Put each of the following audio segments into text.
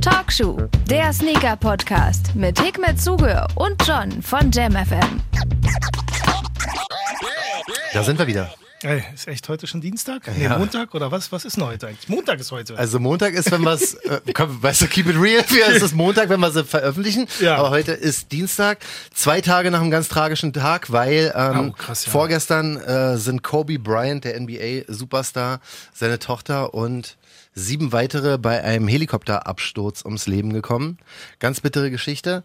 Talkshow, der Sneaker-Podcast mit Hikmet Zuge und John von JamFM. Da sind wir wieder. Ey, ist echt heute schon Dienstag? Nee, Ja. Montag oder was? Was ist denn heute eigentlich? Montag ist heute. Also Montag ist, wenn wir es, äh, komm, weißt du, keep it real, für es ist Montag, wenn wir sie veröffentlichen. Ja. Aber heute ist Dienstag, zwei Tage nach einem ganz tragischen Tag, weil ähm, Oh, krass, ja. vorgestern äh, sind Kobe Bryant, der NBA-Superstar, seine Tochter und sieben weitere bei einem Helikopterabsturz ums Leben gekommen. Ganz bittere Geschichte.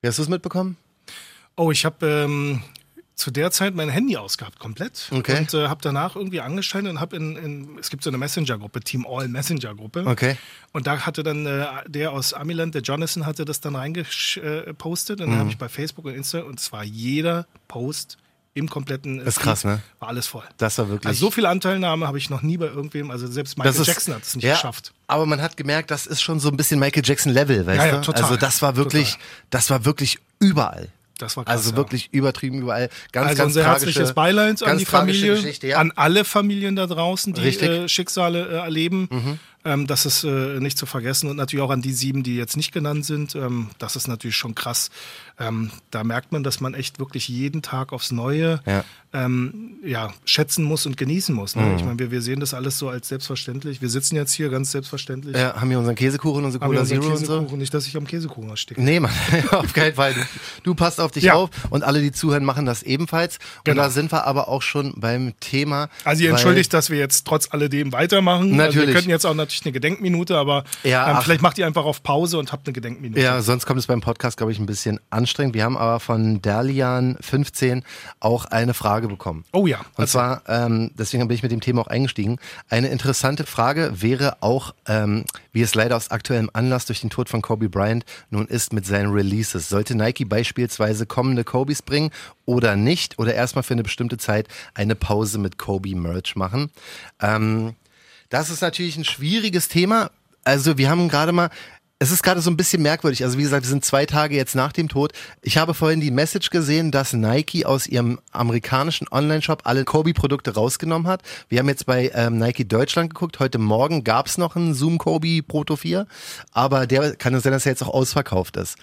Wie hast du es mitbekommen? oh, ich habe ähm, zu der Zeit mein Handy ausgehabt, komplett. Okay. Und äh, habe danach irgendwie angeschaltet und habe in, in, es gibt so eine Messenger-Gruppe, Team All Messenger-Gruppe. Okay. Und da hatte dann äh, der aus Amiland, der Jonathan, hatte das dann reingepostet. Und dann Mhm. habe ich bei Facebook und Insta, und zwar jeder Post im kompletten äh, Ist krass, ne? War alles voll. Das war wirklich. Also so viel Anteilnahme habe ich noch nie bei irgendwem, also selbst Michael Das ist- Jackson hat es nicht ja, geschafft. Aber man hat gemerkt, das ist schon so ein bisschen Michael Jackson Level, weißt Ja, ja, du? total. Also das war wirklich, Total. das war wirklich überall. Das war krass, Also wirklich übertrieben überall. Ganz, Also ganz unser herzliches Beileid an die Familie, ja. an alle Familien da draußen, die. Mhm. äh, Schicksale äh, erleben. Ähm, das ist äh, nicht zu vergessen und natürlich auch an die sieben, die jetzt nicht genannt sind. Ähm, das ist natürlich schon krass. Ähm, da merkt man, dass man echt wirklich jeden Tag aufs Neue Ja. ähm, ja, schätzen muss und genießen muss. Ne? Mhm. Ich meine, wir, wir sehen das alles so als selbstverständlich. Wir sitzen jetzt hier ganz selbstverständlich. Ja, haben wir unseren Käsekuchen, unsere Cola Zero und so? Käsekuchen, nicht, dass ich am Käsekuchen ersticke. Nee, Mann, auf keinen Fall. Du, passt auf dich Ja. auf und alle, die zuhören, machen das ebenfalls. Und Genau. da sind wir aber auch schon beim Thema. Also ihr entschuldigt, dass wir jetzt trotz alledem weitermachen. Also Natürlich. wir könnten jetzt auch natürlich eine Gedenkminute, aber Ja, ähm, vielleicht macht ihr einfach auf Pause und habt eine Gedenkminute. Ja, sonst kommt es beim Podcast, glaube ich, ein bisschen anstrengend. Wir haben aber von Derlian15 auch eine Frage bekommen. Oh ja. Und zwar, ähm, deswegen bin ich mit dem Thema auch eingestiegen. Eine interessante Frage wäre auch, ähm, wie es leider aus aktuellem Anlass durch den Tod von Kobe Bryant nun ist mit seinen Releases. Sollte Nike beispielsweise kommende Kobes bringen oder nicht? Oder erstmal für eine bestimmte Zeit eine Pause mit Kobe Merch machen? Ähm, das ist natürlich ein schwieriges Thema. Also wir haben gerade mal, es ist gerade so ein bisschen merkwürdig. Also wie gesagt, wir sind zwei Tage jetzt nach dem Tod. Ich habe vorhin die Message gesehen, dass Nike aus ihrem amerikanischen Online-Shop alle Kobe-Produkte rausgenommen hat. Wir haben jetzt bei ähm, Nike Deutschland geguckt. Heute Morgen gab es noch einen Zoom Kobe Proto 4, aber der kann es sein, dass er jetzt auch ausverkauft ist.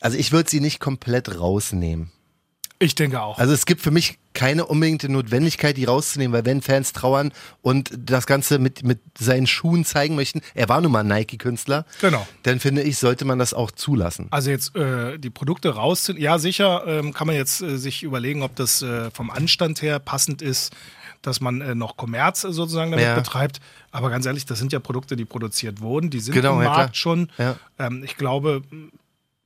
Also ich würde sie nicht komplett rausnehmen. Ich denke auch. Also es gibt für mich keine unbedingte Notwendigkeit, die rauszunehmen, weil wenn Fans trauern und das Ganze mit, mit seinen Schuhen zeigen möchten, er war nun mal ein Nike-Künstler, Genau. dann finde ich, sollte man das auch zulassen. Also jetzt äh, die Produkte rausziehen. Ja, sicher ähm, kann man jetzt äh, sich überlegen, ob das äh, vom Anstand her passend ist, dass man äh, noch Kommerz sozusagen damit Ja. betreibt. Aber ganz ehrlich, das sind ja Produkte, die produziert wurden. Die sind Genau, im ja, Markt klar. schon. Ja. Ähm, ich glaube,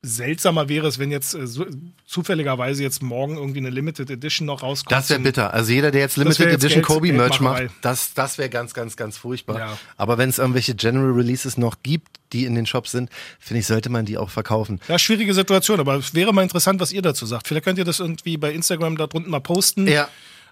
seltsamer wäre es, wenn jetzt äh, so, zufälligerweise jetzt morgen irgendwie eine Limited Edition noch rauskommt. Das wäre bitter. Also jeder, der jetzt Limited jetzt Edition Geld- Kobe Merch macht, das, das wäre ganz, ganz, ganz furchtbar. Ja. Aber wenn es irgendwelche General Releases noch gibt, die in den Shops sind, finde ich, sollte man die auch verkaufen. Ja, schwierige Situation, aber es wäre mal interessant, was ihr dazu sagt. Vielleicht könnt ihr das irgendwie bei Instagram da drunten mal posten. Ja.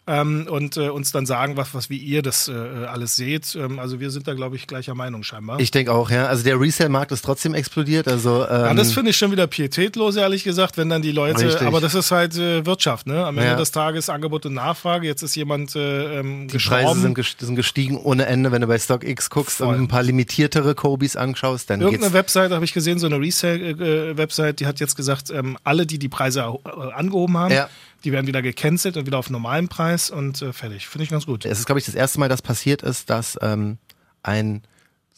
Ähm, und äh, uns dann sagen, was, was wie ihr das äh, alles seht. Ähm, also wir sind da, glaube ich, gleicher Meinung scheinbar. Ich denke auch, ja. Also der Resale-Markt ist trotzdem explodiert. Also ähm, ja, das finde ich schon wieder pietätlos, ehrlich gesagt, wenn dann die Leute, Richtig. aber das ist halt äh, Wirtschaft, ne? Am Ende Ja. des Tages Angebot und Nachfrage. Jetzt ist jemand äh, ähm, Die gestorben. Preise sind, gest- sind gestiegen ohne Ende. Wenn du bei StockX guckst Voll. und ein paar limitiertere Kobis anschaust, dann Irgendeine geht's. Website habe ich gesehen, so eine Resale-Website, die hat jetzt gesagt, ähm, alle, die die Preise äh, angehoben haben, Ja. Die werden wieder gecancelt und wieder auf normalen Preis und äh, fertig. Finde ich ganz gut. Es ist, glaube ich, das erste Mal, dass passiert ist, dass ähm, ein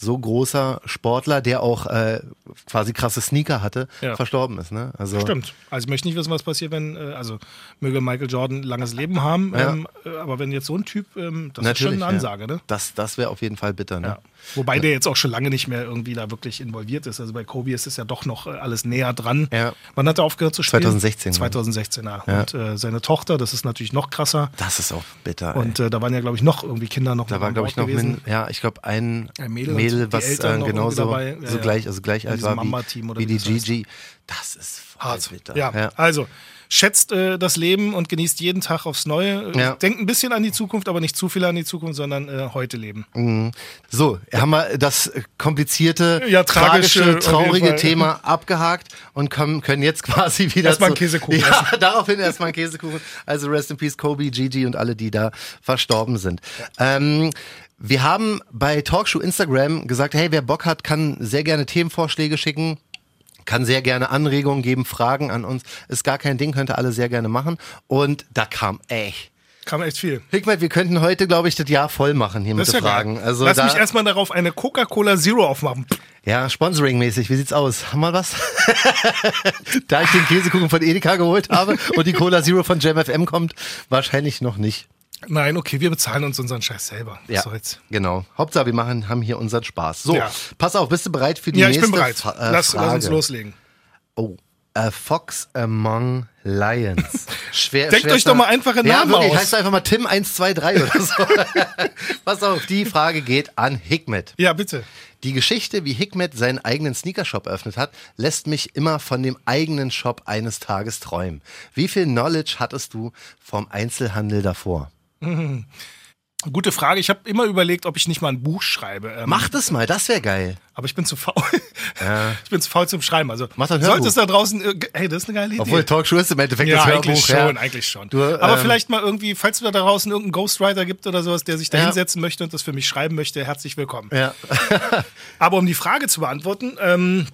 so großer Sportler, der auch äh, quasi krasse Sneaker hatte, Ja. verstorben ist. Ne? Also Stimmt. Also ich möchte nicht wissen, was passiert, wenn, äh, also möge Michael Jordan langes Leben haben, Ja. ähm, äh, aber wenn jetzt so ein Typ, ähm, das Natürlich, ist schon eine Ansage, ja. ne? Das, das wäre auf jeden Fall bitter. Ne? Wobei der jetzt auch schon lange nicht mehr irgendwie da wirklich involviert ist. Also bei Kobe ist es ja doch noch äh, alles näher dran. Ja. Wann hat er aufgehört zu spielen? 2016, ne? 2016, ja. Ja. Und äh, seine Tochter, das ist natürlich noch krasser. Das ist auch bitter. Und äh, da waren ja, glaube ich, noch irgendwie Kinder noch da mit war, an glaube ich, noch gewesen. min, ja, ich glaube, ein Ein Mädel Mädel, und die was äh, genauso. Ja, so ja. gleich, also gleich alt war wie, wie wie die. Gigi. Das ist Hart. bitter. Ja. also schätzt äh, das Leben und genießt jeden Tag aufs Neue. Äh, Ja. Denkt ein bisschen an die Zukunft, aber nicht zu viel an die Zukunft, sondern äh, heute leben. Mhm. So, haben wir das komplizierte, Ja, tragische, tragische, traurige. Thema abgehakt und kommen, können jetzt quasi wieder Erstmal einen Käsekuchen Ja, daraufhin erstmal einen Käsekuchen. Also Rest in Peace Kobe, Gigi und alle, die da verstorben sind. Ähm, Wir haben bei Talkshow Instagram gesagt, hey, wer Bock hat, kann sehr gerne Themenvorschläge schicken. Kann sehr gerne Anregungen geben, Fragen an uns. Ist gar kein Ding, könnte alle sehr gerne machen. Und da kam echt. Kam echt viel. Hickmet, wir könnten heute, glaube ich, das Jahr voll machen hier Das mit ja Fragen. geil. Also Lass da, mich erstmal darauf eine Coca-Cola Zero aufmachen. ja, Sponsoring-mäßig, wie sieht's aus? Haben wir was? da ich den Käsekuchen von Edeka geholt habe und die Cola Zero von JamFM kommt, wahrscheinlich noch nicht. Nein, okay, wir bezahlen uns unseren Scheiß selber. Was Ja, soll's? genau. Hauptsache, wir machen, haben hier unseren Spaß. So, Ja. pass auf, bist du bereit für die Ja, ich nächste bin bereit. Fa äh, lass, Frage? lass uns loslegen. Oh, a Fox Among Lions. Schwer, Denkt euch doch mal einfache ja, Namen wirklich, aus. heißt einfach mal Tim 123 oder so. pass auf, die Frage geht an Hikmet. Ja, bitte. Die Geschichte, wie Hikmet seinen eigenen Sneakershop eröffnet hat, lässt mich immer von dem eigenen Shop eines Tages träumen. Wie viel Knowledge hattest du vom Einzelhandel davor? Gute Frage. Ich habe immer überlegt, ob ich nicht mal ein Buch schreibe. Ähm, Mach das mal, das wäre geil. Aber ich bin zu faul. Ich bin zu faul zum Schreiben. Also Mach doch sollte es da draußen. Hey, das ist eine geile Idee. Obwohl Talkshow ist im Endeffekt ja, das eigentlich Hörbuch. schon, ja. eigentlich schon. Du, Aber ähm, vielleicht mal irgendwie, falls da draußen irgendeinen Ghostwriter gibt oder sowas, der sich da Ja. hinsetzen möchte und das für mich schreiben möchte, herzlich willkommen. Ja. Aber um die Frage zu beantworten, ähm,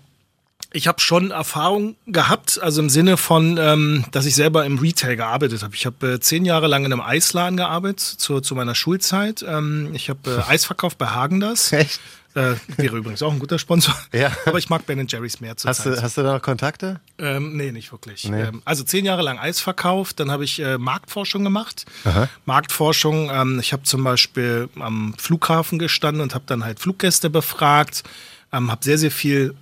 ich habe schon Erfahrung gehabt, also im Sinne von, ähm, dass ich selber im Retail gearbeitet habe. Ich habe äh, zehn Jahre lang in einem Eisladen gearbeitet, zu, zu meiner Schulzeit. Ähm, ich habe äh, Eis verkauft bei Hagendas. Echt? Äh, wäre übrigens auch ein guter Sponsor. Ja. Aber ich mag Ben Jerry's mehr zur Hast Zeit. du, hast du da noch Kontakte? Ähm, nee, nicht wirklich. Ähm, also zehn Jahre lang Eis verkauft, dann habe ich äh, Marktforschung gemacht. Marktforschung, ähm, ich habe zum Beispiel am Flughafen gestanden und habe dann halt Fluggäste befragt, ähm, habe sehr, sehr viel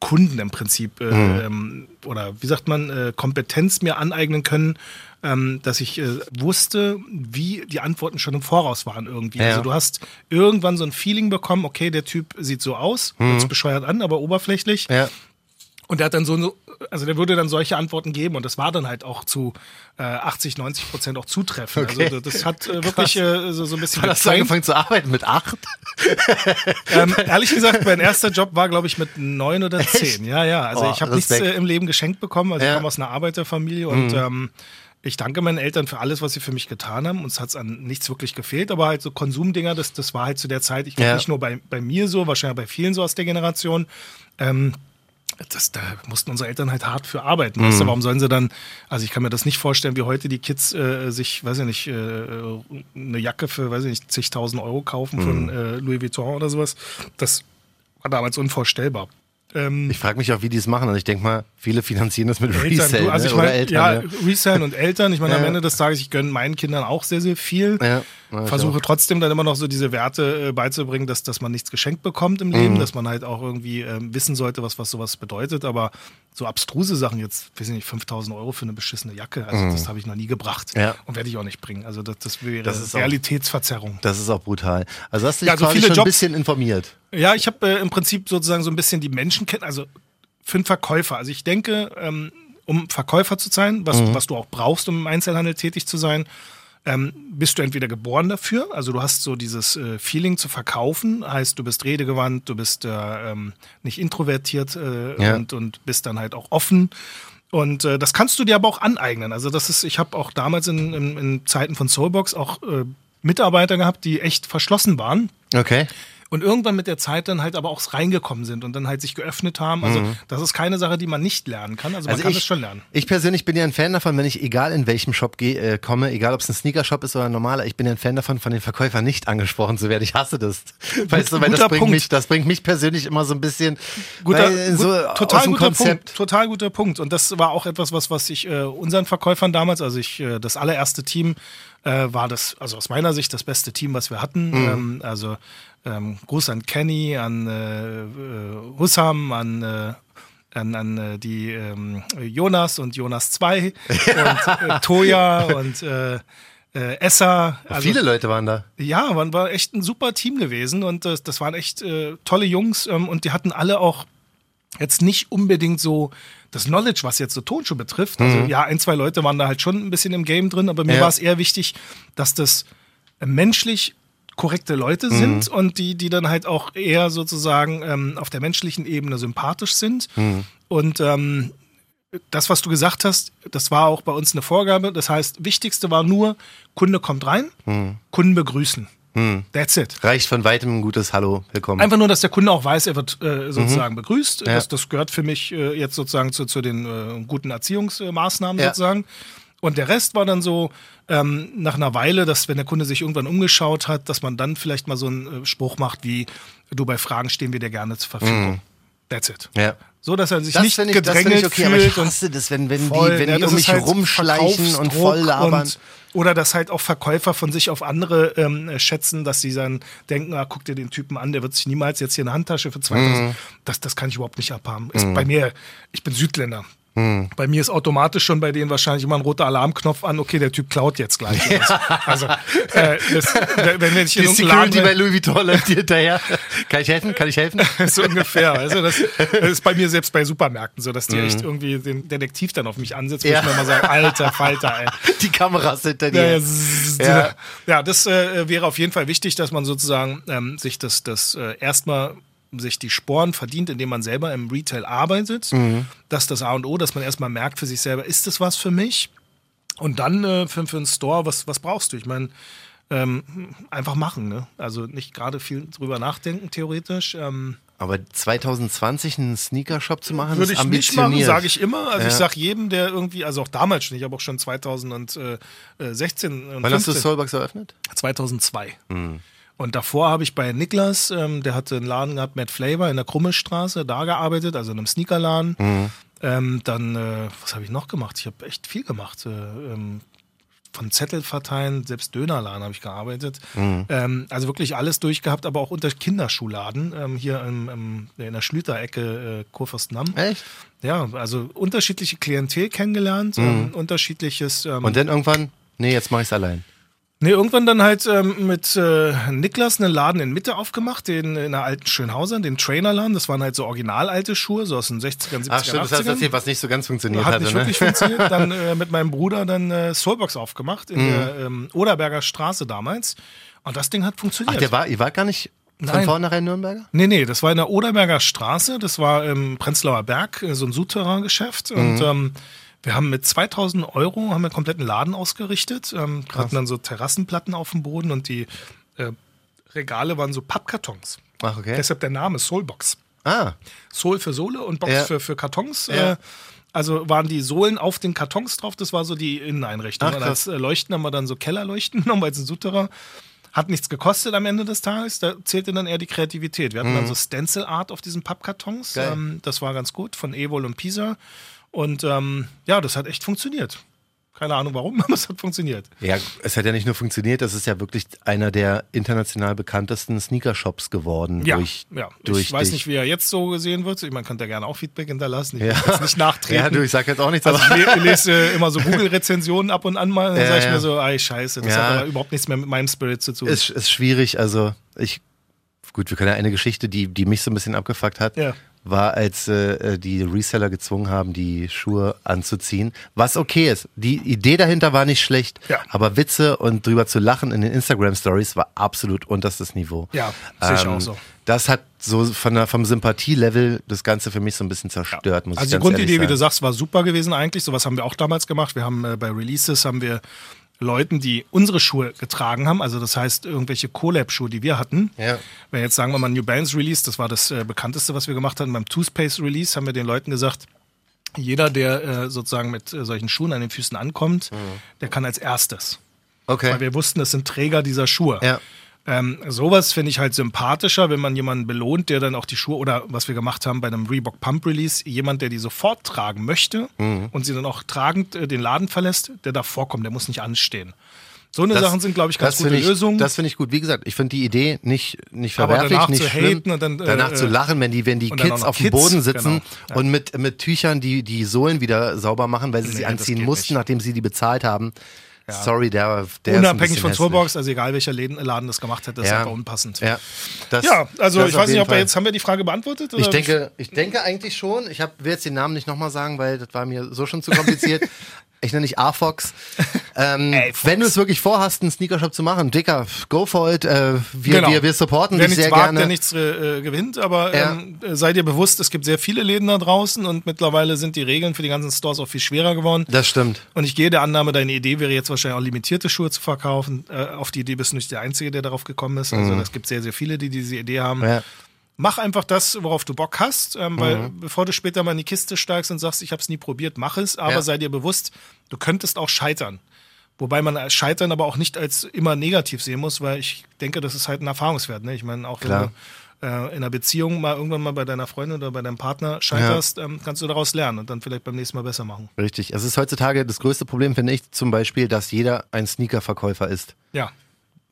Kunden im Prinzip äh, ähm, oder wie sagt man, äh, Kompetenz mir aneignen können, ähm, dass ich äh, wusste, wie die Antworten schon im Voraus waren irgendwie. Ja. Also du hast irgendwann so ein Feeling bekommen, okay, der Typ sieht so aus, hört sich bescheuert an, aber oberflächlich. Ja. Und der hat dann so, also der würde dann solche Antworten geben und das war dann halt auch zu äh, 80, 90 Prozent auch zutreffend. Okay. Also das hat äh, wirklich äh, so, so ein bisschen Wann hast du angefangen zu arbeiten? Mit acht? Ähm, ehrlich gesagt, mein erster Job war, glaube ich, mit neun oder zehn. Ja, ja. Also Oh, ich habe nichts äh, im Leben geschenkt bekommen. Also Ja. Mhm. ich komme aus einer Arbeiterfamilie und ähm, ich danke meinen Eltern für alles, was sie für mich getan haben. Uns hat es an nichts wirklich gefehlt, aber halt so Konsumdinger, das, das war halt zu der Zeit, ich glaube Ja. nicht nur bei, bei mir so, wahrscheinlich bei vielen so aus der Generation. Ähm, das, da mussten unsere Eltern halt hart für arbeiten. Weißt Mhm. du, warum sollen sie dann, also ich kann mir das nicht vorstellen, wie heute die Kids äh, sich, weiß ich nicht, äh, eine Jacke für, weiß ich nicht, zigtausend Euro kaufen Mhm. von äh, Louis Vuitton oder sowas. Das war damals unvorstellbar. Ähm, Ich frage mich auch, wie die es machen. Und ich denke mal, viele finanzieren das mit Eltern, Resell du, also ne? ich oder meine, Eltern. ja, ja. Resell und Eltern. Ich meine, am Ja. Ende des Tages, ich gönne meinen Kindern auch sehr, sehr viel. Ja, ja, Versuche auch. trotzdem dann immer noch so diese Werte äh, beizubringen, dass, dass man nichts geschenkt bekommt im Mhm. Leben, dass man halt auch irgendwie ähm, wissen sollte, was, was sowas bedeutet. Aber so abstruse Sachen jetzt, weiß ich nicht, 5000 Euro für eine beschissene Jacke, also das habe ich noch nie gebracht Mhm. Ja. und werde ich auch nicht bringen. Also das, das wäre Das ist auch- Realitätsverzerrung. Das ist auch brutal. Also hast du dich Ja, also viele schon ein bisschen informiert. Ja, ich habe äh, im Prinzip sozusagen so ein bisschen die Menschen kennen, also für einen Verkäufer. Also ich denke, ähm, um Verkäufer zu sein, was, was du auch brauchst, um im Einzelhandel tätig zu sein, ähm, bist du entweder geboren dafür, also du hast so dieses äh, Feeling zu verkaufen, heißt du bist redegewandt, du bist äh, ähm, nicht introvertiert äh, Ja. und, und bist dann halt auch offen. Und äh, das kannst du dir aber auch aneignen. Also das ist, ich habe auch damals in, in, in Zeiten von Soulbox auch äh, Mitarbeiter gehabt, die echt verschlossen waren Okay. Und irgendwann mit der Zeit dann halt aber auch reingekommen sind und dann halt sich geöffnet haben. Also das ist keine Sache, die man nicht lernen kann. Also man kann ich, es schon lernen. Ich persönlich bin ja ein Fan davon, wenn ich egal in welchem Shop geh, äh, komme, egal ob es ein Sneaker-Shop ist oder ein normaler, ich bin ja ein Fan davon, von den Verkäufern nicht angesprochen zu werden. Ich hasse das. Weißt du, weil das bringt, Punkt. mich, das bringt mich persönlich immer so ein bisschen Guter, weil, so gut, total guter Konzept. Punkt. Total guter Punkt. Und das war auch etwas, was, was ich äh, unseren Verkäufern damals, also ich, äh, das allererste Team äh, war das, also aus meiner Sicht das beste Team, was wir hatten. Mhm. Ähm, also ähm, Gruß an Kenny, an äh, äh, Hussam, an äh, an, an äh, die ähm, Jonas und Jonas 2 und äh, Toya und äh, äh, Essa. Also, Viele Leute waren da. Ja, man war echt ein super Team gewesen und das, das waren echt äh, tolle Jungs ähm, und die hatten alle auch jetzt nicht unbedingt so das Knowledge, was jetzt so Tonschuh betrifft. Also ja, ein, zwei Leute waren da halt schon ein bisschen im Game drin, aber mir Ja. war es eher wichtig, dass das äh, menschlich korrekte Leute sind und die, die dann halt auch eher sozusagen ähm, auf der menschlichen Ebene sympathisch sind. Und ähm, das, was du gesagt hast, das war auch bei uns eine Vorgabe. Das heißt, wichtigste war nur, Kunde kommt rein, Kunden begrüßen. Hm. That's it. Reicht von weitem ein gutes Hallo, willkommen. Einfach nur, dass der Kunde auch weiß, er wird äh, sozusagen Mhm. begrüßt. Ja. Das, das gehört für mich äh, jetzt sozusagen zu, zu den äh, guten Erziehungsmaßnahmen Ja. sozusagen. Und der Rest war dann so ähm, nach einer Weile, dass wenn der Kunde sich irgendwann umgeschaut hat, dass man dann vielleicht mal so einen äh, Spruch macht wie, du bei Fragen stehen wir dir gerne zur Verfügung. That's it. Mhm. ja. So, dass er sich Das nicht ich, gedrängelt ich okay, aber ich fühlt hasse das, wenn, wenn voll, die, wenn ja, die um mich halt rumschleichen und voll labern. und- oder dass halt auch Verkäufer von sich auf andere ähm, schätzen, dass sie dann denken, ah, guck dir den Typen an, der wird sich niemals jetzt hier eine Handtasche für 2000. Mhm. Das, das kann ich überhaupt nicht abhaben. Ist bei mir, ich bin Südländer. Mhm. Bei mir ist automatisch schon bei denen wahrscheinlich immer ein roter Alarmknopf an, okay, der Typ klaut jetzt gleich. Also, äh, das, wenn, wenn ich in die Security bei Laden Louis Vuitton läuft hinterher. Kann ich helfen? Kann ich helfen? so ungefähr. Also das, das ist bei mir selbst bei Supermärkten so, dass die Mhm. echt irgendwie den Detektiv dann auf mich ansetzt, wo Ja. ich mir immer sage, alter Falter, ey. Die Kameras hinter Ja, ja, dir. zzz, Ja. ja das äh, wäre auf jeden Fall wichtig, dass man sozusagen ähm, sich das, das äh, erstmal sich die Sporen verdient, indem man selber im Retail arbeitet. Mhm. Das ist das A und O, dass man erstmal merkt für sich selber, ist das was für mich? Und dann äh, für, für einen Store, was, was brauchst du? Ich meine, ähm, einfach machen, ne? Also nicht gerade viel drüber nachdenken, theoretisch. Ähm, Aber 2020 einen Sneaker-Shop zu machen, würde ist ich nicht machen, sage ich immer. Also ich Ja. sage jedem, der irgendwie, also auch damals schon, ich habe auch schon 2016 und Wann hast du 15 Soulbucks eröffnet? 2002. Mhm. Und davor habe ich bei Niklas, ähm, der hatte einen Laden gehabt, Mad Flavor in der Krummelstraße, da gearbeitet, also in einem Sneakerladen. Mhm. Ähm, dann, äh, was habe ich noch gemacht? Ich habe echt viel gemacht. Äh, ähm, von Zettel verteilen, selbst Dönerladen habe ich gearbeitet. Mhm. Ähm, also wirklich alles durchgehabt, aber auch unter Kinderschuhladen, ähm, hier im, im, in der Schlüterecke äh, Kurfürstendamm. Echt? Ja, also unterschiedliche Klientel kennengelernt, ähm, unterschiedliches. Ähm, Mhm. Und dann irgendwann, nee, jetzt mache ich es allein. Nee, irgendwann dann halt ähm, mit äh, Niklas einen Laden in Mitte aufgemacht, den in der alten Schönhauser, den Trainerladen. Das waren halt so original alte Schuhe, so aus den 60ern, 70ern, Ach stimmt, das 80ern. hast du erzählt, was nicht so ganz funktioniert Hat hatte. nicht ne? wirklich funktioniert. Dann äh, mit meinem Bruder dann äh, Soulbox aufgemacht Mhm. in der ähm, Oderberger Straße damals. Und das Ding hat funktioniert. Ach, der war, ihr wart gar nicht von Nein. vornherein Nürnberger? Nee, nee, das war in der Oderberger Straße, das war im Prenzlauer Berg, äh, so ein Souterrain-Geschäft. Und ähm, wir haben mit 2000 Euro haben wir einen kompletten Laden ausgerichtet, ähm, hatten dann so Terrassenplatten auf dem Boden und die äh, Regale waren so Pappkartons. Ach, okay. Deshalb der Name Soulbox. Ah, Soul für Sohle und Box Ja. für, für Kartons. Ja. Äh, also waren die Sohlen auf den Kartons drauf, das war so die Inneneinrichtung. Ach, und als äh, Leuchten haben wir dann so Kellerleuchten genommen, weil es ein Souterrain hat nichts gekostet am Ende des Tages. Da zählte dann eher die Kreativität. Wir hatten dann so Stencil Art auf diesen Pappkartons. Mhm. Ähm, das war ganz gut von Evol und Pisa. Und ähm, ja, das hat echt funktioniert. Keine Ahnung warum, aber es hat funktioniert. ja, es hat ja nicht nur funktioniert, das ist ja wirklich einer der international bekanntesten Sneaker-Shops geworden. Ja, durch, ja. durch ich weiß dich. nicht, wie er jetzt so gesehen wird. Ich meine, könnt ihr gerne auch Feedback hinterlassen. Ich Ja. will jetzt nicht nachtreten. Ja, du, ich sag jetzt auch nichts, Also ich le- lese immer so Google-Rezensionen ab und an mal. Dann Ja, sage ich ja. mir so, ey, scheiße, das Ja. hat aber überhaupt nichts mehr mit meinem Spirit zu tun. ist, ist schwierig. Also ich, gut, wir können ja eine Geschichte, die, die mich so ein bisschen abgefuckt hat, Ja. War, als äh, die Reseller gezwungen haben, die Schuhe anzuziehen. Was okay ist. Die Idee dahinter war nicht schlecht, Ja. aber Witze und drüber zu lachen in den Instagram-Stories war absolut unterstes Niveau. Ja, sehe ich Ähm, auch so. Das hat so von der, vom Sympathielevel das Ganze für mich so ein bisschen zerstört, muss ich Also die Grundidee, wie du sagen. sagst, war super gewesen eigentlich. Sowas haben wir auch damals gemacht. Wir haben äh, bei Releases haben wir Leuten, die unsere Schuhe getragen haben, also das heißt irgendwelche Collab-Schuhe, die wir hatten. Ja. Wenn jetzt sagen wir mal New Balance Release, das war das äh, bekannteste, was wir gemacht hatten. Beim Toothpaste Release haben wir den Leuten gesagt, jeder, der äh, sozusagen mit äh, solchen Schuhen an den Füßen ankommt, der kann als erstes. Weil Okay. wir wussten, das sind Träger dieser Schuhe. Ja. Ähm, sowas finde ich halt sympathischer, wenn man jemanden belohnt, der dann auch die Schuhe oder was wir gemacht haben bei einem Reebok Pump Release, jemand, der die sofort tragen möchte Mhm. und sie dann auch tragend äh, den Laden verlässt, der darf vorkommen, der muss nicht anstehen. So eine Sachen sind, glaube ich, ganz das gute ich, Lösungen. Das finde ich gut. Wie gesagt, ich finde die Idee nicht, nicht verwerflich, danach nicht zu schlimm. dann, äh, danach zu äh, lachen, wenn die, wenn die Kids auf dem Boden sitzen genau, ja. und mit, mit Tüchern die, die Sohlen wieder sauber machen, weil sie Nee, sie das anziehen mussten, nicht. nachdem sie die bezahlt haben. Sorry, der, der Unabhängig von Soulbox, also egal welcher Läden, Laden das gemacht hätte, das Ja. ist einfach unpassend. Ja, das, Ja, also ich weiß nicht, ob wir jetzt, haben wir die Frage beantwortet? Ich oder? denke, ich denke eigentlich schon. Ich hab, will jetzt den Namen nicht nochmal sagen, weil das war mir so schon zu kompliziert. ich nenne dich A-Fox. ähm, Ey, wenn du es wirklich vorhast, einen Sneakershop zu machen, Dicker, go for it. Äh, wir, genau. wir, wir supporten Wer dich sehr wagt, gerne. Der nichts äh, gewinnt, aber ja. ähm, sei dir bewusst, es gibt sehr viele Läden da draußen und mittlerweile sind die Regeln für die ganzen Stores auch viel schwerer geworden. Das stimmt. Und ich gehe der Annahme, deine Idee wäre jetzt wahrscheinlich auch limitierte Schuhe zu verkaufen. Äh, auf die Idee bist du nicht der Einzige, der darauf gekommen ist. Also mhm. es gibt sehr, sehr viele, die diese Idee haben. Ja mach einfach das, worauf du Bock hast, ähm, weil mhm. bevor du später mal in die Kiste steigst und sagst, ich habe es nie probiert, mach es, aber ja. sei dir bewusst, du könntest auch scheitern. Wobei man Scheitern aber auch nicht als immer negativ sehen muss, weil ich denke, das ist halt ein Erfahrungswert. Ne? Ich meine, auch Klar. wenn du äh, in einer Beziehung mal irgendwann mal bei deiner Freundin oder bei deinem Partner scheiterst, ja. ähm, kannst du daraus lernen und dann vielleicht beim nächsten Mal besser machen. Richtig. Es ist heutzutage das größte Problem, finde ich, zum Beispiel, dass jeder ein Sneaker-Verkäufer ist. Ja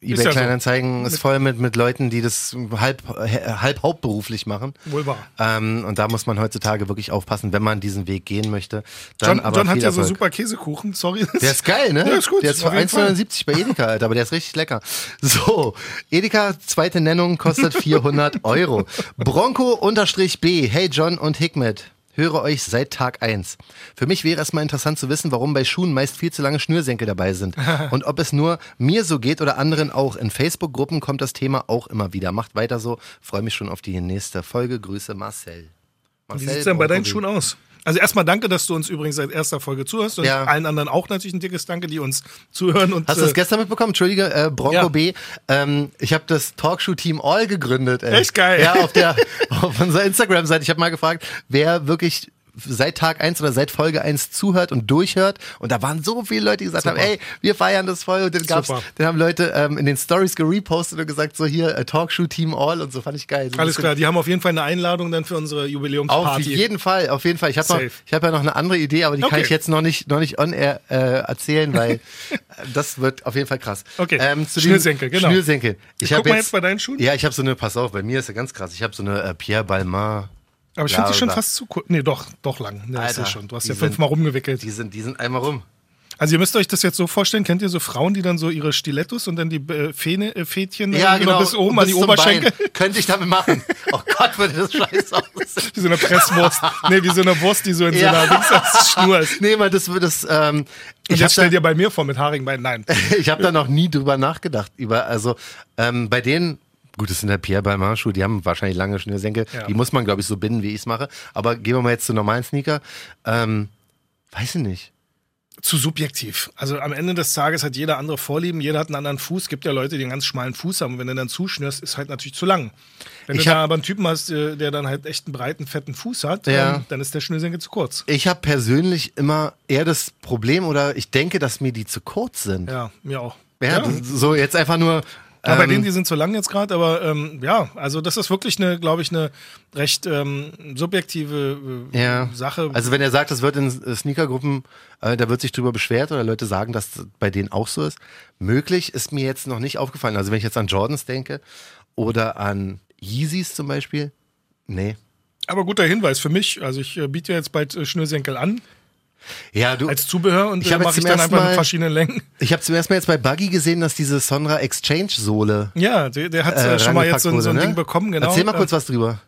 eBay Kleinanzeigen ist, ist voll mit, mit Leuten, die das halb, halb hauptberuflich machen. Wohl wahr. Ähm, und da muss man heutzutage wirklich aufpassen, wenn man diesen Weg gehen möchte. Dann John, John hat ja so super Käsekuchen, sorry. Der ist geil, ne? Der ist gut. Der ist für 1,79 bei Edeka, Alter, aber der ist richtig lecker. So, Edeka, zweite Nennung, kostet 400 Euro. Bronco-B, hey John und Hikmet höre euch seit Tag 1. Für mich wäre es mal interessant zu wissen, warum bei Schuhen meist viel zu lange Schnürsenkel dabei sind. Und ob es nur mir so geht oder anderen auch. In Facebook-Gruppen kommt das Thema auch immer wieder. Macht weiter so. Freue mich schon auf die nächste Folge. Grüße Marcel. Marcel Wie sieht es denn bei deinen Schuhen aus? Also erstmal danke, dass du uns übrigens seit erster Folge zuhörst und ja. allen anderen auch natürlich ein dickes Danke, die uns zuhören. Und, Hast du das äh, gestern mitbekommen? Entschuldige, äh, Bronco ja. B. Ähm, ich habe das Talkshow-Team All gegründet. Ey. Echt geil. Ja, auf, der, auf unserer Instagram-Seite. Ich habe mal gefragt, wer wirklich seit Tag eins oder seit Folge eins zuhört und durchhört. Und da waren so viele Leute, die gesagt Super. haben, ey, wir feiern das voll. Und dann gab's, dann haben Leute ähm, in den Stories gerepostet und gesagt, so hier, äh, Talkshow Team All und so fand ich geil. So Alles klar, die haben auf jeden Fall eine Einladung dann für unsere Jubiläumsparty. Auf jeden Fall, auf jeden Fall. Ich habe hab ja noch eine andere Idee, aber die okay. kann ich jetzt noch nicht, noch nicht on air äh, erzählen, weil das wird auf jeden Fall krass. Okay. Ähm, zu Schnürsenkel, genau. Schnürsenkel. Ich, ich guck mal jetzt bei deinen Schuhen. Ja, ich habe so eine, pass auf, bei mir ist ja ganz krass. Ich habe so eine äh, Pierre Balmain aber ich finde die schon fast zu kurz. Nee, doch, doch lang. Nee, Alter, schon. Du hast ja fünfmal sind, rumgewickelt. Die sind, die sind einmal rum. Also ihr müsst euch das jetzt so vorstellen, kennt ihr so Frauen, die dann so ihre Stilettos und dann die äh, Fähne, äh, Fädchen ja, genau, bis oben bis an die Oberschenkel? Bein. Könnte ich damit machen. Oh Gott, würde das scheiße aussehen. Wie so eine Presswurst. nee, wie so eine Wurst, die so in ja. so einer Schnur ist. Nee, weil das wird das. Ähm, ich jetzt stell dir bei mir vor mit haarigen Beinen. Nein. ich habe da noch nie drüber nachgedacht. Über, also ähm, bei denen Gut, das sind der Pierre Balmain Schuhe, die haben wahrscheinlich lange Schnürsenkel. Ja. Die muss man, glaube ich, so binden, wie ich es mache. Aber gehen wir mal jetzt zu normalen Sneaker. Ähm, weiß ich nicht. Zu subjektiv. Also am Ende des Tages hat jeder andere Vorlieben, jeder hat einen anderen Fuß. Es gibt ja Leute, die einen ganz schmalen Fuß haben. Und wenn du dann zuschnürst, ist halt natürlich zu lang. Wenn ich du da aber einen Typen hast, äh, der dann halt echt einen breiten, fetten Fuß hat, ja. Ähm, dann ist der Schnürsenkel zu kurz. Ich habe persönlich immer eher das Problem oder ich denke, dass mir die zu kurz sind. Ja, mir auch. Ja, ja. so jetzt einfach nur ja, bei denen, ähm, die sind zu lang jetzt gerade, aber ähm, ja, also das ist wirklich eine, glaube ich, eine recht ähm, subjektive äh, ja. Sache. Also wenn er sagt, das wird in Sneakergruppen, äh, da wird sich drüber beschwert oder Leute sagen, dass das bei denen auch so ist. Möglich ist mir jetzt noch nicht aufgefallen. Also wenn ich jetzt an Jordans denke oder an Yeezys zum Beispiel, nee. Aber guter Hinweis für mich. Also ich äh, biete ja jetzt bald äh, Schnürsenkel an. Ja, du. Als Zubehör und ich äh, mache ich dann einfach mal, mit verschiedenen Längen. Ich habe zum ersten Mal jetzt bei Buggy gesehen, dass diese Sonra Exchange Sohle. Ja, der, der hat äh, schon mal jetzt so, so ein ne? Ding bekommen, genau. Erzähl mal kurz was drüber.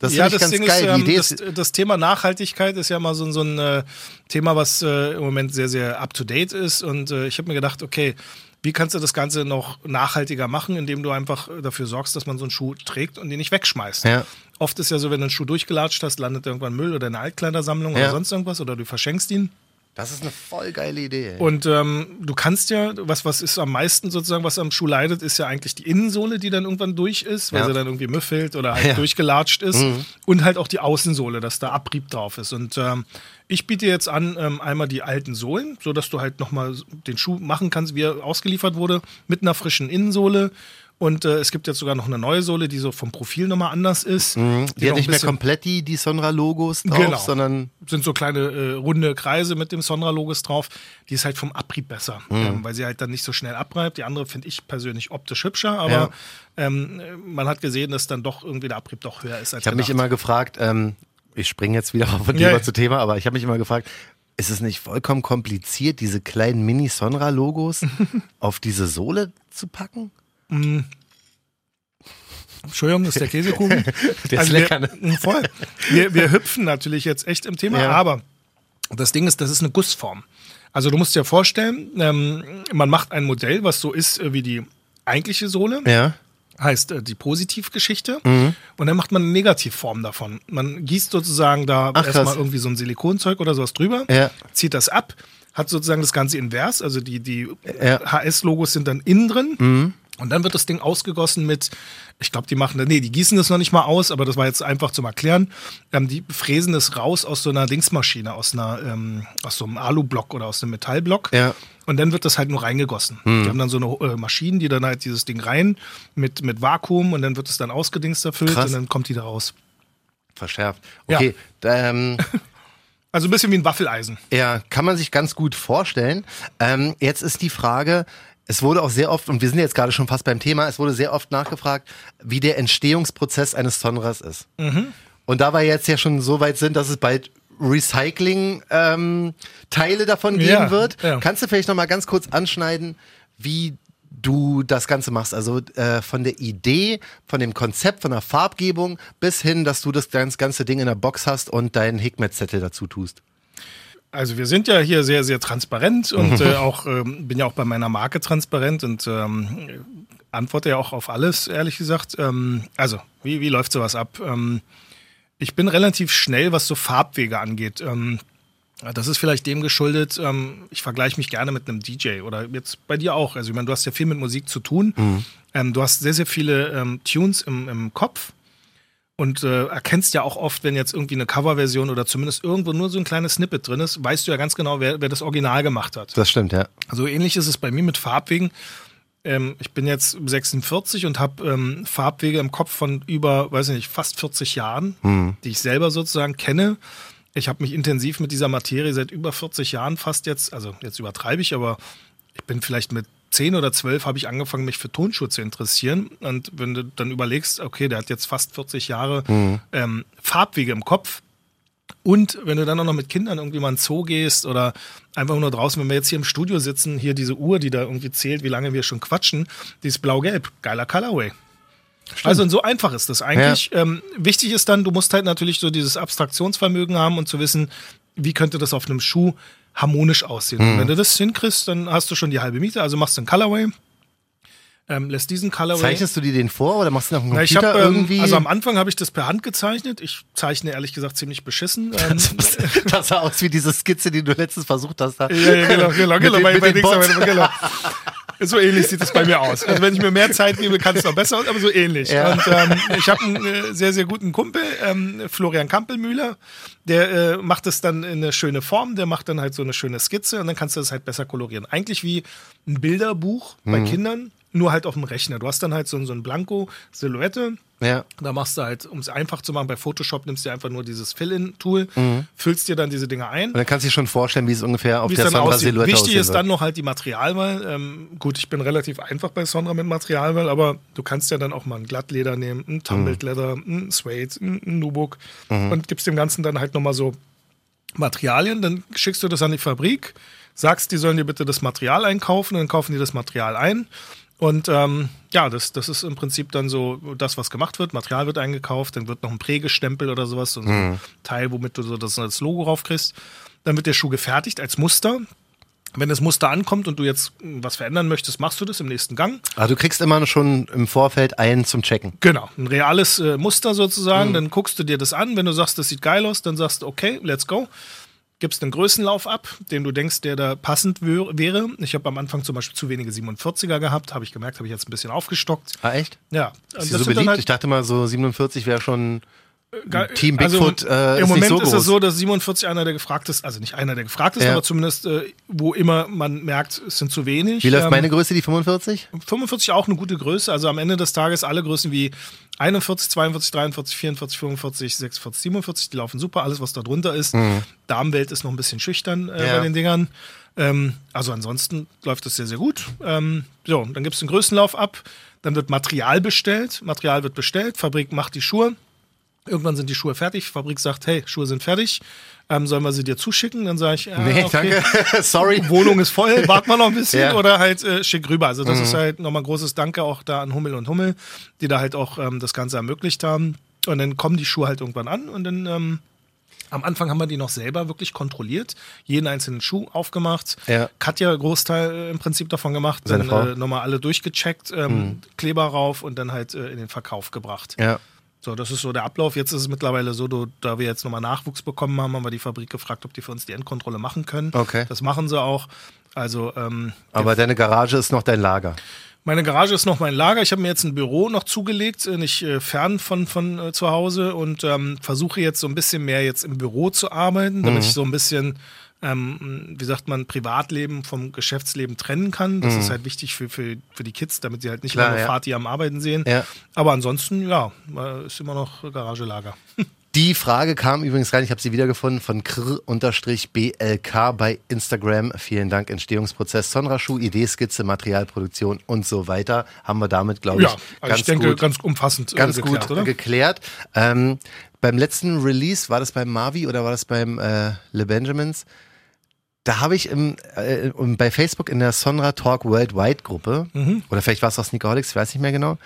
Das ja, das ganz Ding geil. Ist, ähm, das, das, Thema Nachhaltigkeit ist ja mal so, so ein äh, Thema, was äh, im Moment sehr, sehr up to date ist. Und äh, ich habe mir gedacht, okay, wie kannst du das Ganze noch nachhaltiger machen, indem du einfach dafür sorgst, dass man so einen Schuh trägt und ihn nicht wegschmeißt? Ja. Oft ist ja so, wenn du einen Schuh durchgelatscht hast, landet irgendwann Müll oder eine Altkleidersammlung ja. oder sonst irgendwas oder du verschenkst ihn. Das ist eine voll geile Idee. Ey. Und ähm, du kannst ja, was, was ist am meisten sozusagen, was am Schuh leidet, ist ja eigentlich die Innensohle, die dann irgendwann durch ist, weil ja. sie dann irgendwie müffelt oder halt ja. durchgelatscht ist. Mhm. Und halt auch die Außensohle, dass da Abrieb drauf ist. Und ähm, ich biete jetzt an, ähm, einmal die alten Sohlen, sodass du halt nochmal den Schuh machen kannst, wie er ausgeliefert wurde, mit einer frischen Innensohle und äh, es gibt jetzt sogar noch eine neue Sohle, die so vom Profil nochmal anders ist. Mhm. Die, die hat nicht mehr komplett die, die Sonra-Logos drauf, genau. sondern. Sind so kleine äh, runde Kreise mit dem Sonra-Logos drauf. Die ist halt vom Abrieb besser, mhm. ähm, weil sie halt dann nicht so schnell abreibt. Die andere finde ich persönlich optisch hübscher, aber ja. ähm, man hat gesehen, dass dann doch irgendwie der Abrieb doch höher ist als Ich habe mich immer gefragt, ähm, ich springe jetzt wieder von Thema ja. zu Thema, aber ich habe mich immer gefragt, ist es nicht vollkommen kompliziert, diese kleinen Mini-Sonra-Logos auf diese Sohle zu packen? Mm. Entschuldigung, das ist der Käsekuchen. der also ist lecker, ne? Mm, voll. Wir, wir hüpfen natürlich jetzt echt im Thema, ja. aber das Ding ist, das ist eine Gussform. Also du musst dir vorstellen, ähm, man macht ein Modell, was so ist äh, wie die eigentliche Sohle. Ja. Heißt äh, die Positivgeschichte. Mhm. Und dann macht man eine Negativform davon. Man gießt sozusagen da Ach, erstmal krass. irgendwie so ein Silikonzeug oder sowas drüber, Ja. zieht das ab, hat sozusagen das Ganze invers, also die, die Ja. HS-Logos sind dann innen drin. Mhm. Und dann wird das Ding ausgegossen mit, ich glaube, die machen, nee, die gießen das noch nicht mal aus, aber das war jetzt einfach zum Erklären. Ähm, die fräsen das raus aus so einer Dingsmaschine, aus einer, ähm, aus so einem Alublock oder aus einem Metallblock. Ja. Und dann wird das halt nur reingegossen. Die haben dann so eine äh, Maschinen, die dann halt dieses Ding rein mit, mit Vakuum und dann wird es dann ausgedingst erfüllt Krass. und dann kommt die da raus. Verschärft. Ja. Okay, ähm, Also ein bisschen wie ein Waffeleisen. ja, kann man sich ganz gut vorstellen. Ähm, jetzt ist die Frage, es wurde auch sehr oft, und wir sind jetzt gerade schon fast beim Thema, es wurde sehr oft nachgefragt, wie der Entstehungsprozess eines Sonras ist. Und da wir jetzt ja schon so weit sind, dass es bald Recycling-Teile davon geben Ja, wird, ja. kannst du vielleicht noch mal ganz kurz anschneiden, wie du das Ganze machst. Also äh, von der Idee, von dem Konzept, von der Farbgebung bis hin, dass du das ganz, ganze Ding in der Box hast und deinen Hikmet-Zettel dazu tust. Also wir sind ja hier sehr, sehr transparent und äh, auch ähm, bin ja auch bei meiner Marke transparent und ähm, antworte ja auch auf alles, ehrlich gesagt. Ähm, also, wie, wie läuft sowas ab? Ähm, ich bin relativ schnell, was so Farbwege angeht. Ähm, das ist vielleicht dem geschuldet, ähm, ich vergleiche mich gerne mit einem DJ oder jetzt bei dir auch. Also ich meine, du hast ja viel mit Musik zu tun. Ähm, du hast sehr, sehr viele Tunes im, im Kopf und äh, erkennst ja auch oft, wenn jetzt irgendwie eine Coverversion oder zumindest irgendwo nur so ein kleines Snippet drin ist, weißt du ja ganz genau, wer, wer das Original gemacht hat. Das stimmt, ja. So ähnlich ist es bei mir mit Farbwegen. Ähm, ich bin jetzt 46 und habe ähm, Farbwege im Kopf von über, weiß ich nicht, fast 40 Jahren, die ich selber sozusagen kenne. Ich habe mich intensiv mit dieser Materie seit über 40 Jahren fast jetzt, also jetzt übertreibe ich, aber ich bin vielleicht mit 10 oder 12 habe ich angefangen, mich für Tonschuhe zu interessieren. Und wenn du dann überlegst, okay, der hat jetzt fast 40 Jahre ähm, Farbwege im Kopf, und wenn du dann auch noch mit Kindern irgendwie mal in den Zoo gehst oder einfach nur draußen, wenn wir jetzt hier im Studio sitzen, hier diese Uhr, die da irgendwie zählt, wie lange wir schon quatschen, die ist blau-gelb. Geiler Colorway. Also und so einfach ist das eigentlich. Ähm, wichtig ist dann, du musst halt natürlich so dieses Abstraktionsvermögen haben und zu wissen, wie könnte das auf einem Schuh harmonisch aussehen. Und wenn du das hinkriegst, dann hast du schon die halbe Miete. Also machst du einen Colorway, ähm, lässt diesen Colorway. Zeichnest du dir den vor oder machst du Na, ich Computer hab, ähm, irgendwie? Also am Anfang habe ich das per Hand gezeichnet. Ich zeichne ehrlich gesagt ziemlich beschissen. Ähm, das sah aus wie diese Skizze, die du letztens versucht hast. Da. Ja, ja, genau, genau, den- bei, bei genau. So ähnlich sieht es bei mir aus. Also wenn ich mir mehr Zeit gebe, kann es noch besser aus, aber so ähnlich. Ja. Und ähm, ich habe einen äh, sehr, sehr guten Kumpel, ähm, Florian Kampelmühler, der äh, macht es dann in eine schöne Form, der macht dann halt so eine schöne Skizze und dann kannst du das halt besser kolorieren. Eigentlich wie ein Bilderbuch Mhm. bei Kindern, nur halt auf dem Rechner. Du hast dann halt so, so ein Blanko-Silhouette, Ja. da machst du halt, um es einfach zu machen, bei Photoshop nimmst du einfach nur dieses Fill-In-Tool, Mhm. füllst dir dann diese Dinger ein Und dann kannst du dir schon vorstellen, wie es ungefähr auf der dann Sonra aussieht. Wichtig ist dann noch halt die Materialwahl. Ähm, gut, ich bin relativ einfach bei Sonra mit Materialwahl, aber du kannst ja dann auch mal ein Glattleder nehmen, ein Tumbled Leather, ein Suede, ein, ein Nubuck und gibst dem Ganzen dann halt nochmal so Materialien. Dann schickst du das an die Fabrik, sagst, die sollen dir bitte das Material einkaufen, dann kaufen die das Material ein. Und ähm, ja, das, das ist im Prinzip dann so das, was gemacht wird. Material wird eingekauft, dann wird noch ein Prägestempel oder sowas, so ein Teil, womit du so das, das Logo raufkriegst. Dann wird der Schuh gefertigt als Muster. Wenn das Muster ankommt und du jetzt was verändern möchtest, machst du das im nächsten Gang. Ah, du kriegst immer schon im Vorfeld einen zum Checken. Genau, ein reales äh, Muster sozusagen. Dann guckst du dir das an. Wenn du sagst, das sieht geil aus, dann sagst du, okay, let's go. Gibst einen Größenlauf ab, den du denkst, der da passend wö- wäre. Ich habe am Anfang zum Beispiel zu wenige 47er gehabt, habe ich gemerkt, habe ich jetzt ein bisschen aufgestockt. Ah, echt? Ja, Ist das so beliebt? halt- ich dachte mal, so 47 wäre schon. Ge- Team Bigfoot, äh, also, ist Im nicht Moment so ist es so, dass 47 einer der gefragtesten, also nicht einer der gefragtesten, Ja. aber zumindest äh, wo immer man merkt, es sind zu wenig. Wie läuft Ähm, meine Größe, die 45? 45 auch eine gute Größe. Also am Ende des Tages alle Größen wie 41, 42, 43, 44, 45, 46, 47, die laufen super. Alles, was da drunter ist. Damenwelt ist noch ein bisschen schüchtern äh, Mhm. Ja. bei den Dingern. Ähm, also ansonsten läuft es sehr, sehr gut. Ähm, so, dann gibt es den Größenlauf ab. Dann wird Material bestellt. Material wird bestellt. Fabrik macht die Schuhe. Irgendwann sind die Schuhe fertig. Fabrik sagt, hey, Schuhe sind fertig. Ähm, sollen wir sie dir zuschicken? Dann sage ich, äh, Nee, okay. danke. Sorry. Wohnung ist voll, warten wir noch ein bisschen Ja. oder halt äh, schick rüber. Also das ist halt nochmal ein großes Danke auch da an Hummel und Hummel, die da halt auch ähm, das Ganze ermöglicht haben. Und dann kommen die Schuhe halt irgendwann an und dann ähm, Am Anfang haben wir die noch selber wirklich kontrolliert, jeden einzelnen Schuh aufgemacht. Ja. Katja Großteil äh, im Prinzip davon gemacht, Seine dann äh, nochmal alle durchgecheckt, ähm, Mhm. Kleber rauf und dann halt äh, in den Verkauf gebracht. Ja. So, das ist so der Ablauf. Jetzt ist es mittlerweile so, du, da wir jetzt nochmal Nachwuchs bekommen haben, haben wir die Fabrik gefragt, ob die für uns die Endkontrolle machen können. Okay. Das machen sie auch. Also ähm, Aber deine Garage ist noch dein Lager. meine Garage ist noch mein Lager. Ich habe mir jetzt ein Büro noch zugelegt, äh, nicht äh, fern von, von äh, zu Hause und ähm, versuche jetzt so ein bisschen mehr jetzt im Büro zu arbeiten, damit ich so ein bisschen, ähm, wie sagt man, Privatleben vom Geschäftsleben trennen kann. Das ist halt wichtig für, für, für die Kids, damit sie halt nicht Klar, immer nur ja. Vati am Arbeiten sehen. Ja. Aber ansonsten, ja, äh, ist immer noch Garagelager. Die Frage kam übrigens rein, ich habe sie wiedergefunden, von kr-blk bei Instagram. Vielen Dank, Entstehungsprozess, Sonra-Schuh, Ideeskizze, Materialproduktion und so weiter. Haben wir damit, glaube ich, Ja, also ganz ich denke, gut, ganz umfassend äh, ganz geklärt, gut oder? geklärt. Ähm, beim letzten Release, war das beim Mavi oder war das beim äh, Le Benjamins? Da habe ich im, äh, bei Facebook in der Sonra Talk Worldwide Gruppe, Mhm. oder vielleicht war es auch Sneakerholics, ich weiß nicht mehr genau,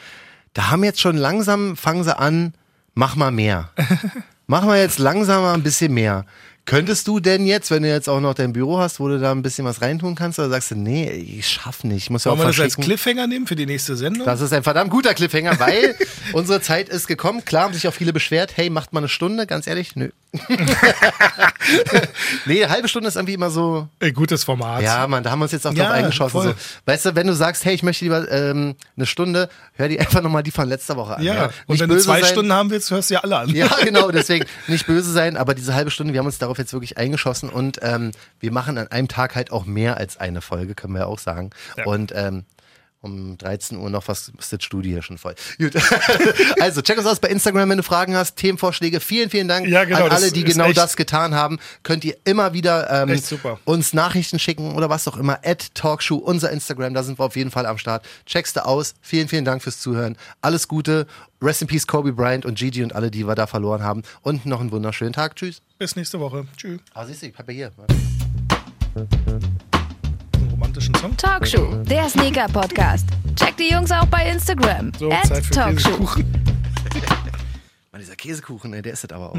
da haben jetzt schon langsam, fangen sie an, mach mal mehr. mach mal jetzt langsam mal ein bisschen mehr. Könntest du denn jetzt, wenn du jetzt auch noch dein Büro hast, wo du da ein bisschen was reintun kannst, oder sagst du, nee, ich schaff nicht, ich muss ja Wollen auch wir das als. Cliffhanger nehmen für die nächste Sendung? Das ist ein verdammt guter Cliffhanger, weil unsere Zeit ist gekommen. Klar haben sich auch viele beschwert, hey, macht mal eine Stunde, ganz ehrlich, nö. nee, eine halbe Stunde ist irgendwie immer so, Ey, gutes Format. ja, Mann, da haben wir uns jetzt auch Ja, drauf eingeschossen. So. Weißt du, wenn du sagst, hey, ich möchte lieber ähm, eine Stunde, hör die einfach nochmal die von letzter Woche an. Ja, Ja, und wenn du zwei sein. Stunden haben willst, hörst du ja alle an. Ja, genau, deswegen nicht böse sein, aber diese halbe Stunde, wir haben uns darauf jetzt wirklich eingeschossen und ähm, wir machen an einem Tag halt auch mehr als eine Folge, können wir ja auch sagen. Ja. Und ähm, um 13 Uhr noch was ist das Studio hier schon voll. Gut. also check uns aus bei Instagram, wenn du Fragen hast, Themenvorschläge. Vielen, vielen Dank Ja, genau, an alle, die genau das getan haben. Könnt ihr immer wieder ähm, uns Nachrichten schicken oder was auch immer. At Talkshow, unser Instagram, da sind wir auf jeden Fall am Start. Checkst du aus. Vielen, vielen Dank fürs Zuhören. Alles Gute. Rest in Peace, Kobe Bryant und Gigi und alle, die wir da verloren haben. Und noch einen wunderschönen Tag. Tschüss. Bis nächste Woche. Tschüss. Ah, siehst du, ich hab ja hier. Romantischen Song. Talkshow, der Sneaker-Podcast. Checkt die Jungs auch bei Instagram. So, at Zeit für Talkshow. Käsekuchen. Mann, dieser Käsekuchen, ey, der ist das aber auch.